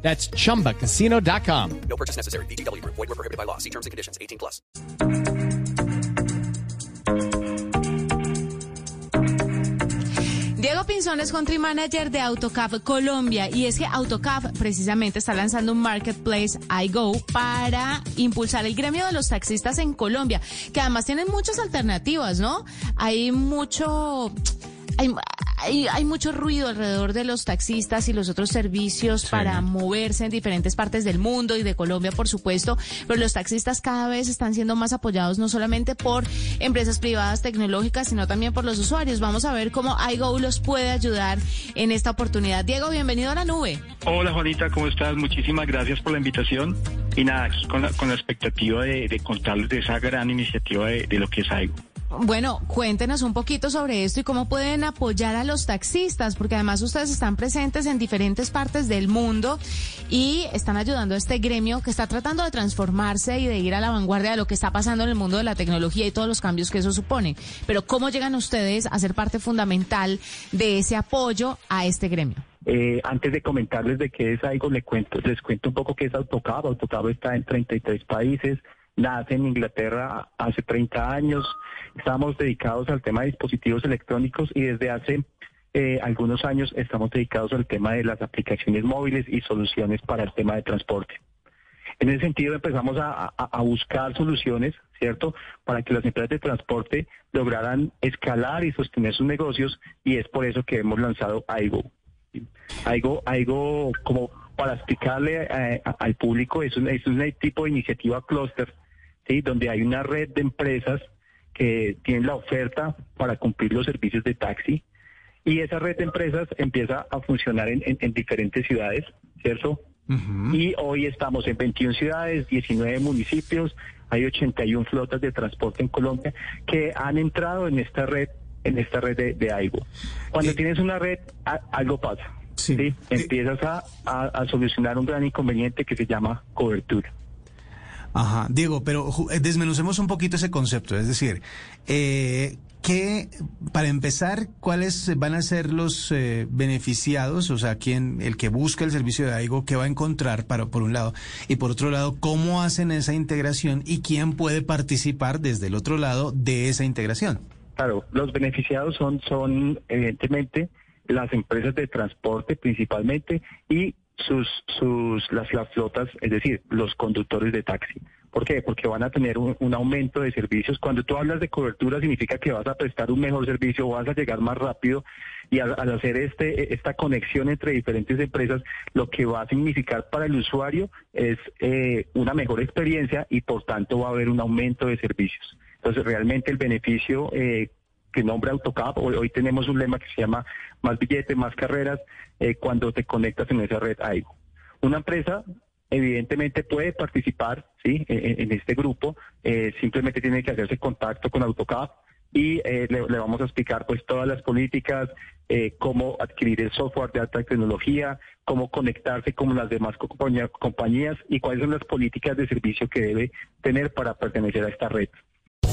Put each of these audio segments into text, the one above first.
That's chumbacasino.com. No purchase necessary. BGW. Void were prohibited by law. See terms and conditions. 18 plus. Diego Pinzón es country manager de Autocav Colombia y es que Autocav precisamente está lanzando un marketplace iGo para impulsar el gremio de los taxistas en Colombia, que además tienen muchas alternativas, ¿no? Hay mucho... Hay, hay, hay, mucho ruido alrededor de los taxistas y los otros servicios para moverse en diferentes partes del mundo y de Colombia, por supuesto, pero los taxistas cada vez están siendo más apoyados no solamente por empresas privadas tecnológicas, sino también por los usuarios. Vamos a ver cómo iGo los puede ayudar en esta oportunidad. Diego, bienvenido a la nube. Hola Juanita, ¿cómo estás? Muchísimas gracias por la invitación. Y nada, aquí con la, con la expectativa de, de contarles de esa gran iniciativa de, de lo que es iGo. Bueno, cuéntenos un poquito sobre esto y cómo pueden apoyar a los taxistas, porque además ustedes están presentes en diferentes partes del mundo y están ayudando a este gremio que está tratando de transformarse y de ir a la vanguardia de lo que está pasando en el mundo de la tecnología y todos los cambios que eso supone. Pero ¿cómo llegan ustedes a ser parte fundamental de ese apoyo a este gremio? Eh, antes de comentarles de qué es algo, les cuento, les cuento un poco qué es Autocab. Autocab está en 33 países, nace en Inglaterra hace 30 años. Estamos dedicados al tema de dispositivos electrónicos y desde hace eh, algunos años estamos dedicados al tema de las aplicaciones móviles y soluciones para el tema de transporte. En ese sentido empezamos a, buscar soluciones, ¿cierto?, para que las empresas de transporte lograran escalar y sostener sus negocios y es por eso que hemos lanzado. AIGO, AIGO como para explicarle eh, al público, es un, es un tipo de iniciativa clúster, ¿sí?, donde hay una red de empresas que tienen la oferta para cumplir los servicios de taxi y esa red de empresas empieza a funcionar en, en, en diferentes ciudades, ¿cierto? Uh -huh. Y hoy estamos en 21 ciudades, 19 municipios, hay 81 flotas de transporte en Colombia que han entrado en esta red, en esta red de, de AIGO. Cuando eh, tienes una red, a, algo pasa. Sí. ¿sí? Empiezas a, a, a solucionar un gran inconveniente que se llama cobertura. Ajá, Diego, pero desmenucemos un poquito ese concepto, es decir, eh, ¿qué, para empezar, cuáles van a ser los eh, beneficiados? O sea, quién, el que busca el servicio de AIGO, ¿qué va a encontrar para, por un lado? Y por otro lado, ¿cómo hacen esa integración y quién puede participar desde el otro lado de esa integración? Claro, los beneficiados son, son evidentemente las empresas de transporte principalmente y sus, sus, las, las flotas, es decir, los conductores de taxi. ¿Por qué? Porque van a tener un, un, aumento de servicios. Cuando tú hablas de cobertura significa que vas a prestar un mejor servicio, vas a llegar más rápido y al, al, hacer este, esta conexión entre diferentes empresas, lo que va a significar para el usuario es eh, una mejor experiencia y por tanto va a haber un aumento de servicios. Entonces realmente el beneficio eh, que nombra AutoCap. Hoy, hoy, tenemos un lema que se llama más billetes, más carreras eh, cuando te conectas en esa red AIGO. Una empresa evidentemente puede participar ¿sí? en, en este grupo, eh, simplemente tiene que hacerse contacto con AutoCap y eh, le, le, vamos a explicar pues todas las políticas, eh, cómo adquirir el software de alta tecnología, cómo conectarse con las demás compañías y cuáles son las políticas de servicio que debe tener para pertenecer a esta red.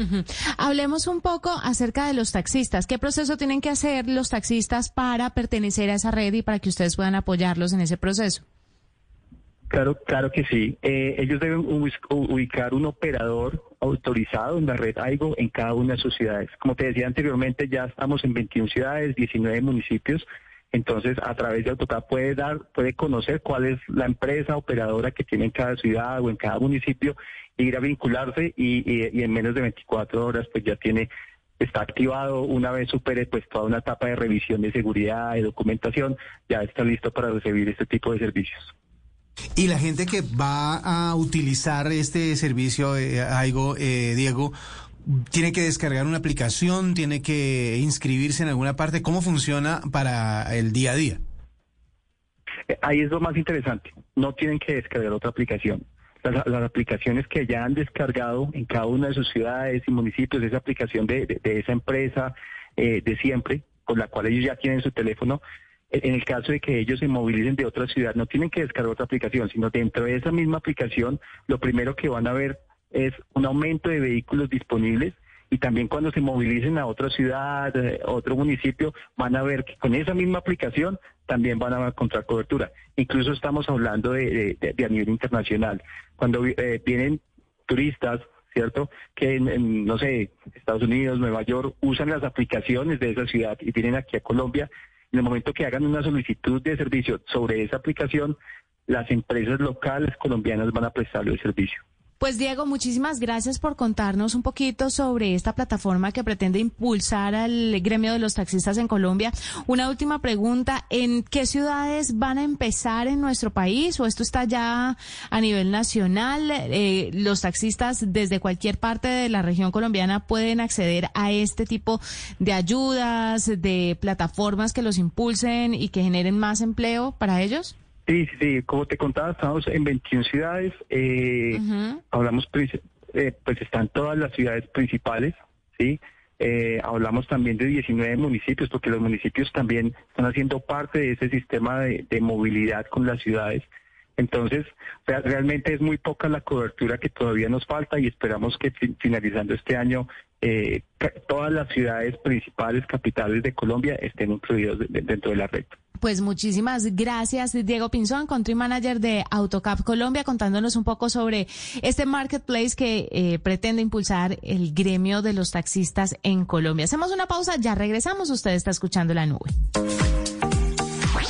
Uh. Hablemos un poco acerca de los taxistas. ¿Qué proceso tienen que hacer los taxistas para pertenecer a esa red y para que ustedes puedan apoyarlos en ese proceso? Claro, claro que sí. Eh, ellos deben ubicar un operador autorizado en la red AIGO en cada una de sus ciudades. Como te decía anteriormente, ya estamos en 21 ciudades, 19 municipios. Entonces, a través de AutoCAD puede dar, puede conocer cuál es la empresa operadora que tiene en cada ciudad o en cada municipio, ir a vincularse y, y- en menos de 24 horas pues ya tiene, está activado una vez supere pues toda una etapa de revisión de seguridad, de documentación, ya está listo para recibir este tipo de servicios. Y la gente que va a utilizar este servicio, eh, Aigo, eh, Diego, tiene que descargar una aplicación, tiene que inscribirse en alguna parte. ¿Cómo funciona para el día a día? Eh, Ahí es lo más interesante. No tienen que descargar otra aplicación. Las, aplicaciones que ya han descargado en cada una de sus ciudades y municipios, esa aplicación de, esa empresa eh, de siempre, con la cual ellos ya tienen su teléfono, en el caso de que ellos se movilicen de otra ciudad, no tienen que descargar otra aplicación, sino dentro de esa misma aplicación, lo primero que van a ver es un aumento de vehículos disponibles y también cuando se movilicen a otra ciudad, eh, otro municipio, van a ver que con esa misma aplicación también van a encontrar cobertura. Incluso estamos hablando de a nivel internacional. Cuando eh, vienen turistas, ¿cierto? Que en, en, no sé, Estados Unidos, Nueva York, usan las aplicaciones de esa ciudad y vienen aquí a Colombia. En el momento que hagan una solicitud de servicio sobre esa aplicación, las empresas locales colombianas van a prestarle el servicio. Pues Diego, muchísimas gracias por contarnos un poquito sobre esta plataforma que pretende impulsar al gremio de los taxistas en Colombia. Una última pregunta, ¿en qué ciudades van a empezar en nuestro país o esto está ya a nivel nacional? Eh, los taxistas desde cualquier parte de la región colombiana pueden acceder a este tipo de ayudas, de plataformas que los impulsen y que generen más empleo para ellos. Sí, sí, sí. Como te contaba, estamos en 21 ciudades. eh. Hablamos, eh, pues están todas las ciudades principales, ¿sí? Eh, hablamos también de 19 municipios, porque los municipios también están haciendo parte de ese sistema de, de movilidad con las ciudades. Entonces, rea- realmente es muy poca la cobertura que todavía nos falta y esperamos que fi- finalizando este año eh, todas las ciudades principales, capitales de Colombia estén incluidos de- de- dentro de la red. Pues muchísimas gracias, Diego Pinzón, country manager de Autocap Colombia, contándonos un poco sobre este marketplace que eh, pretende impulsar el gremio de los taxistas en Colombia. Hacemos una pausa, ya regresamos. Usted está escuchando la nube.